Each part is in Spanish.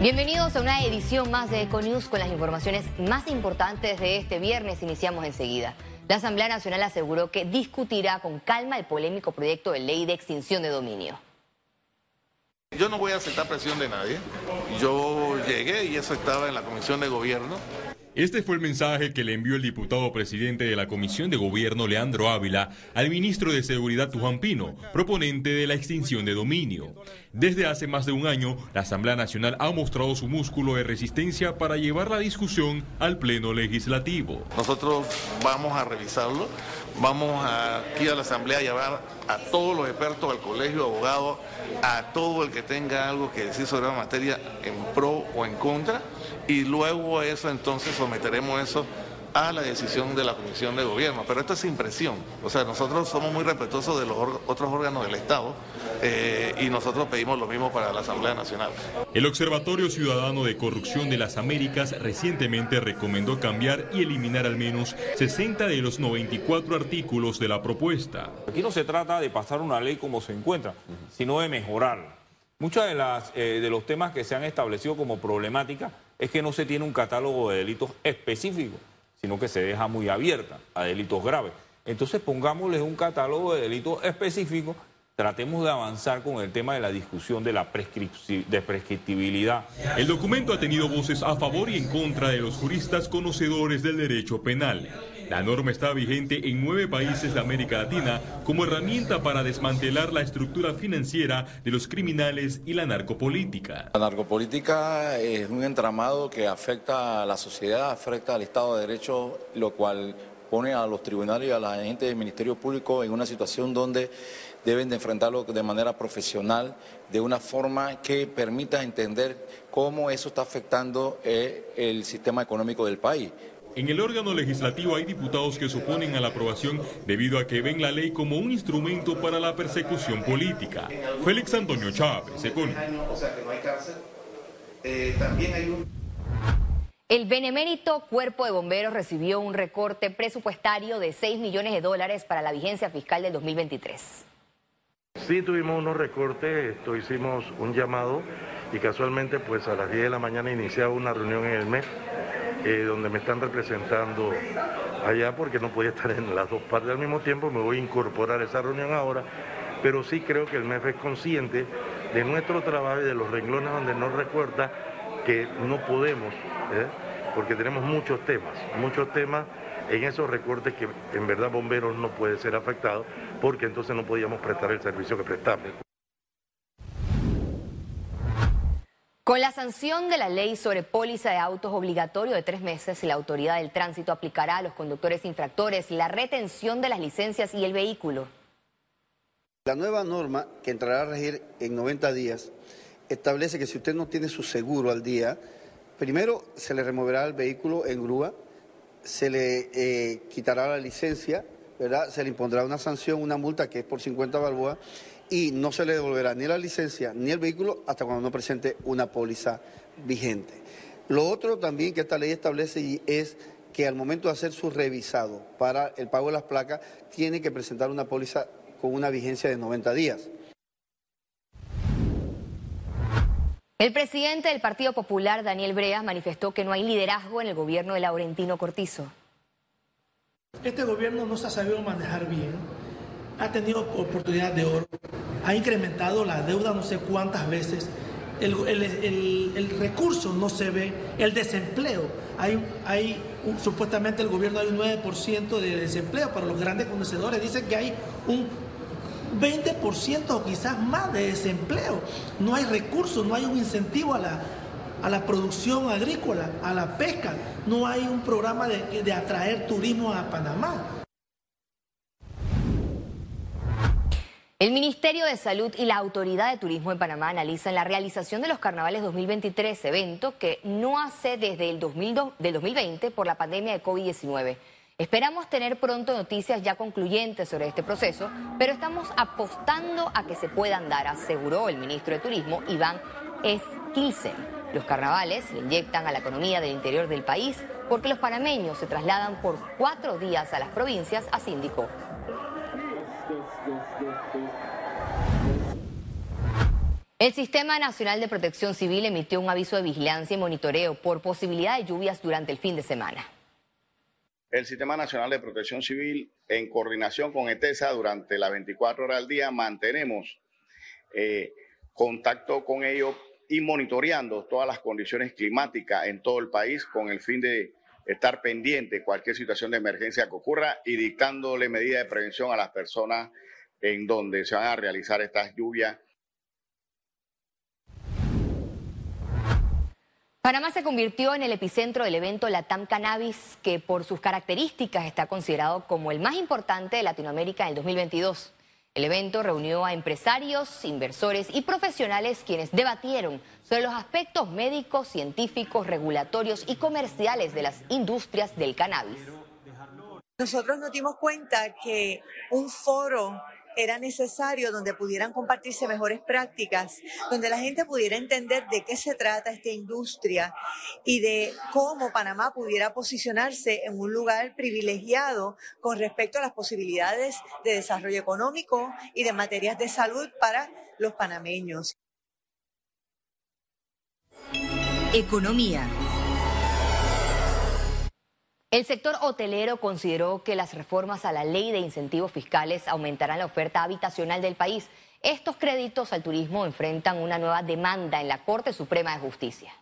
Bienvenidos a una edición más de Econews con las informaciones más importantes de este viernes. Iniciamos enseguida. La Asamblea Nacional aseguró que discutirá con calma el polémico proyecto de ley de extinción de dominio. Yo no voy a aceptar presión de nadie. Yo llegué y eso estaba en la Comisión de Gobierno. Este fue el mensaje que le envió el diputado presidente de la Comisión de Gobierno, Leandro Ávila, al ministro de Seguridad, Juan Pino, proponente de la extinción de dominio. Desde hace más de un año, la Asamblea Nacional ha mostrado su músculo de resistencia para llevar la discusión al Pleno Legislativo. Nosotros vamos a revisarlo, vamos aquí a la Asamblea a llevar a todos los expertos, al colegio abogados, a todo el que tenga algo que decir sobre la materia en pro o en contra y luego eso entonces someteremos eso a la decisión de la Comisión de Gobierno. Pero esto es impresión. O sea, nosotros somos muy respetuosos de los otros órganos del Estado eh, y nosotros pedimos lo mismo para la Asamblea Nacional. El Observatorio Ciudadano de Corrupción de las Américas recientemente recomendó cambiar y eliminar al menos 60 de los 94 artículos de la propuesta. Aquí no se trata de pasar una ley como se encuentra, sino de mejorarla. Muchos de, eh, de los temas que se han establecido como problemática es que no se tiene un catálogo de delitos específicos, sino que se deja muy abierta a delitos graves. Entonces pongámosles un catálogo de delitos específicos, tratemos de avanzar con el tema de la discusión de la de prescriptibilidad. El documento ha tenido voces a favor y en contra de los juristas conocedores del derecho penal. La norma está vigente en nueve países de América Latina como herramienta para desmantelar la estructura financiera de los criminales y la narcopolítica. La narcopolítica es un entramado que afecta a la sociedad, afecta al Estado de Derecho, lo cual pone a los tribunales y a la gente del Ministerio Público en una situación donde deben de enfrentarlo de manera profesional, de una forma que permita entender cómo eso está afectando eh, el sistema económico del país. En el órgano legislativo hay diputados que se oponen a la aprobación debido a que ven la ley como un instrumento para la persecución política. Félix Antonio Chávez, Econ. El benemérito Cuerpo de Bomberos recibió un recorte presupuestario de 6 millones de dólares para la vigencia fiscal del 2023. Sí, tuvimos unos recortes, esto hicimos un llamado y casualmente pues a las 10 de la mañana iniciaba una reunión en el mes eh, donde me están representando allá porque no podía estar en las dos partes al mismo tiempo, me voy a incorporar a esa reunión ahora, pero sí creo que el MEF es consciente de nuestro trabajo y de los renglones donde nos recuerda que no podemos, ¿eh? porque tenemos muchos temas, muchos temas en esos recortes que en verdad bomberos no puede ser afectado porque entonces no podíamos prestar el servicio que prestamos. Con la sanción de la ley sobre póliza de autos obligatorio de tres meses, la autoridad del tránsito aplicará a los conductores infractores la retención de las licencias y el vehículo. La nueva norma, que entrará a regir en 90 días, establece que si usted no tiene su seguro al día, primero se le removerá el vehículo en grúa, se le eh, quitará la licencia, ¿verdad? se le impondrá una sanción, una multa que es por 50 balboas y no se le devolverá ni la licencia ni el vehículo hasta cuando no presente una póliza vigente. Lo otro también que esta ley establece es que al momento de hacer su revisado para el pago de las placas, tiene que presentar una póliza con una vigencia de 90 días. El presidente del Partido Popular, Daniel Breas, manifestó que no hay liderazgo en el gobierno de Laurentino Cortizo. Este gobierno no se ha sabido manejar bien ha tenido oportunidad de oro, ha incrementado la deuda no sé cuántas veces, el, recurso no se ve, el desempleo, hay, supuestamente el gobierno hay un 9% de desempleo para los grandes conocedores, dicen que hay un 20% o quizás más de desempleo, no hay recursos, no hay un incentivo a la, a la producción agrícola, a la pesca, no hay un programa de, de atraer turismo a Panamá. El Ministerio de Salud y la Autoridad de Turismo de Panamá analizan la realización de los carnavales 2023, evento que no hace desde el 2020 por la pandemia de COVID-19. Esperamos tener pronto noticias ya concluyentes sobre este proceso, pero estamos apostando a que se puedan dar, aseguró el ministro de Turismo, Iván Esquilsen. Los carnavales le inyectan a la economía del interior del país porque los panameños se trasladan por cuatro días a las provincias, así indicó. El Sistema Nacional de Protección Civil emitió un aviso de vigilancia y monitoreo por posibilidad de lluvias durante el fin de semana. El Sistema Nacional de Protección Civil, en coordinación con ETESA, durante las 24 horas al día mantenemos eh, contacto con ellos y monitoreando todas las condiciones climáticas en todo el país con el fin de estar pendiente cualquier situación de emergencia que ocurra y dictándole medidas de prevención a las personas en donde se van a realizar estas lluvias Panamá se convirtió en el epicentro del evento Latam Cannabis, que por sus características está considerado como el más importante de Latinoamérica en el 2022. El evento reunió a empresarios, inversores y profesionales quienes debatieron sobre los aspectos médicos, científicos, regulatorios y comerciales de las industrias del cannabis. Nosotros nos dimos cuenta que un foro era necesario donde pudieran compartirse mejores prácticas, donde la gente pudiera entender de qué se trata esta industria y de cómo Panamá pudiera posicionarse en un lugar privilegiado con respecto a las posibilidades de desarrollo económico y de materias de salud para los panameños. Economía. El sector hotelero consideró que las reformas a la ley de incentivos fiscales aumentarán la oferta habitacional del país. Estos créditos al turismo enfrentan una nueva demanda en la Corte Suprema de Justicia.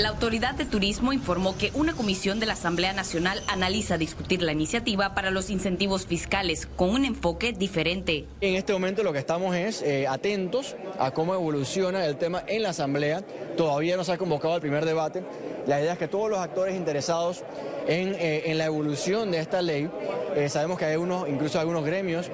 La Autoridad de Turismo informó que una comisión de la Asamblea Nacional analiza discutir la iniciativa para los incentivos fiscales con un enfoque diferente. En este momento lo que estamos es eh, atentos a cómo evoluciona el tema en la Asamblea. Todavía no se ha convocado el primer debate. La idea es que todos los actores interesados en, eh, la evolución de esta ley, eh, sabemos que hay unos, incluso algunos gremios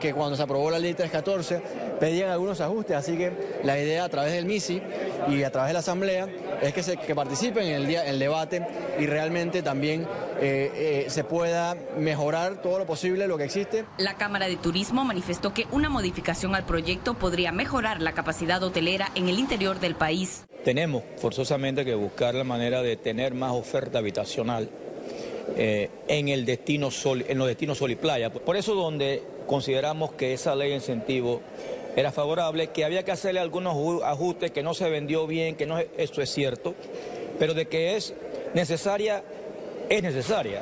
que cuando se aprobó la ley 314 pedían algunos ajustes, así que la idea a través del MISI y a través de la Asamblea es que, se, que participen en el, día, el debate y realmente también eh, eh, se pueda mejorar todo lo posible lo que existe. La Cámara de Turismo manifestó que una modificación al proyecto podría mejorar la capacidad hotelera en el interior del país. Tenemos forzosamente que buscar la manera de tener más oferta habitacional eh, en, el destino sol, en los destinos sol y playa. Por eso donde consideramos que esa ley de incentivo era favorable, que había que hacerle algunos ajustes, que no se vendió bien, que no eso es cierto, pero de que es necesaria, es necesaria.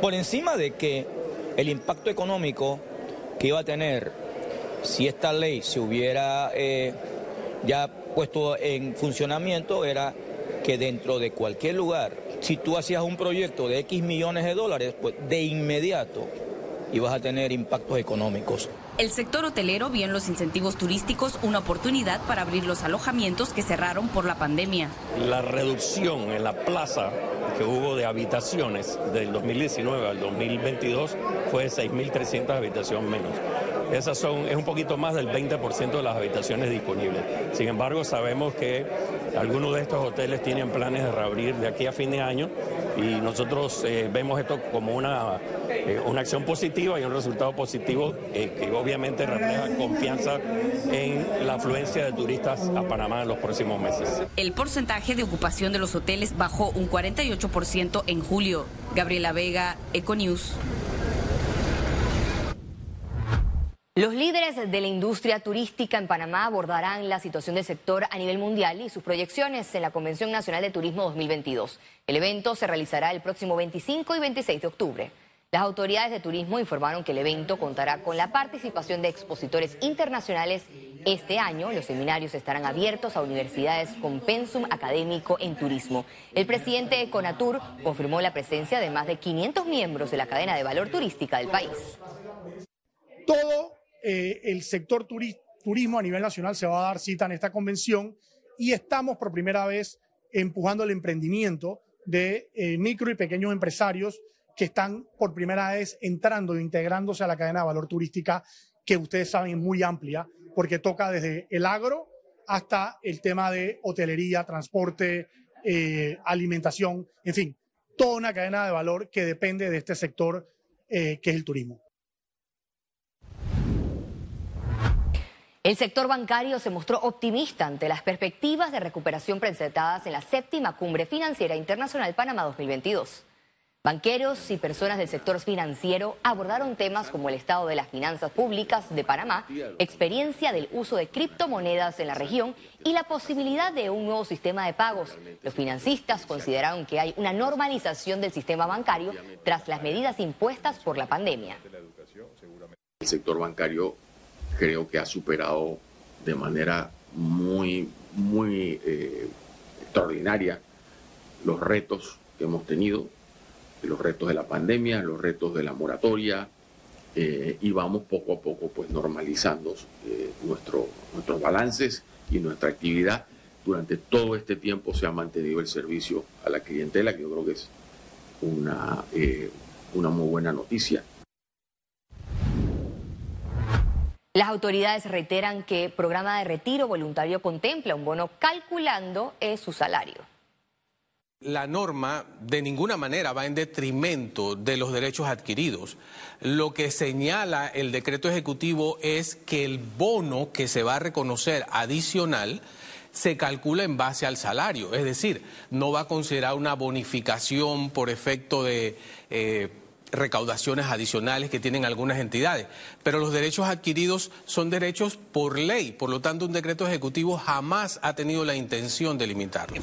Por encima de que el impacto económico que iba a tener si esta ley se hubiera eh, ya puesto en funcionamiento era que dentro de cualquier lugar, si tú hacías un proyecto de X millones de dólares, pues de inmediato ibas a tener impactos económicos. El sector hotelero vio en los incentivos turísticos una oportunidad para abrir los alojamientos que cerraron por la pandemia. La reducción en la plaza que hubo de habitaciones del 2019 al 2022 fue de 6.300 habitaciones menos. Esas son, es un poquito más del 20% de las habitaciones disponibles. Sin embargo, sabemos que algunos de estos hoteles tienen planes de reabrir de aquí a fin de año y nosotros eh, vemos esto como una, eh, una acción positiva y un resultado positivo eh, que obviamente refleja confianza en la afluencia de turistas a Panamá en los próximos meses. El porcentaje de ocupación de los hoteles bajó un 48% en julio. Gabriela Vega, Econews. Los líderes de la industria turística en Panamá abordarán la situación del sector a nivel mundial y sus proyecciones en la Convención Nacional de Turismo 2022. El evento se realizará el próximo 25 y 26 de octubre. Las autoridades de turismo informaron que el evento contará con la participación de expositores internacionales. Este año los seminarios estarán abiertos a universidades con pensum académico en turismo. El presidente de Conatur confirmó la presencia de más de 500 miembros de la cadena de valor turística del país. Todo eh, el sector turismo a nivel nacional se va a dar cita en esta convención y estamos por primera vez empujando el emprendimiento de eh, micro y pequeños empresarios que están por primera vez entrando e integrándose a la cadena de valor turística que ustedes saben es muy amplia porque toca desde el agro hasta el tema de hotelería, transporte, eh, alimentación, en fin, toda una cadena de valor que depende de este sector que es el turismo. El sector bancario se mostró optimista ante las perspectivas de recuperación presentadas en la séptima cumbre financiera internacional Panamá 2022. Banqueros y personas del sector financiero abordaron temas como el estado de las finanzas públicas de Panamá, experiencia del uso de criptomonedas en la región y la posibilidad de un nuevo sistema de pagos. Los financistas consideraron que hay una normalización del sistema bancario tras las medidas impuestas por la pandemia. El sector bancario creo que ha superado de manera muy, muy eh, extraordinaria los retos que hemos tenido los retos de la pandemia, los retos de la moratoria, eh, y vamos poco a poco pues normalizando eh, nuestro, nuestros balances y nuestra actividad. Durante todo este tiempo se ha mantenido el servicio a la clientela, que yo creo que es una, eh, una muy buena noticia. Las autoridades reiteran que programa de retiro voluntario contempla un bono calculando su salario. La norma de ninguna manera va en detrimento de los derechos adquiridos. Lo que señala el decreto ejecutivo es que el bono que se va a reconocer adicional se calcula en base al salario, es decir, no va a considerar una bonificación por efecto de eh, recaudaciones adicionales que tienen algunas entidades, pero los derechos adquiridos son derechos por ley, por lo tanto un decreto ejecutivo jamás ha tenido la intención de limitarlo.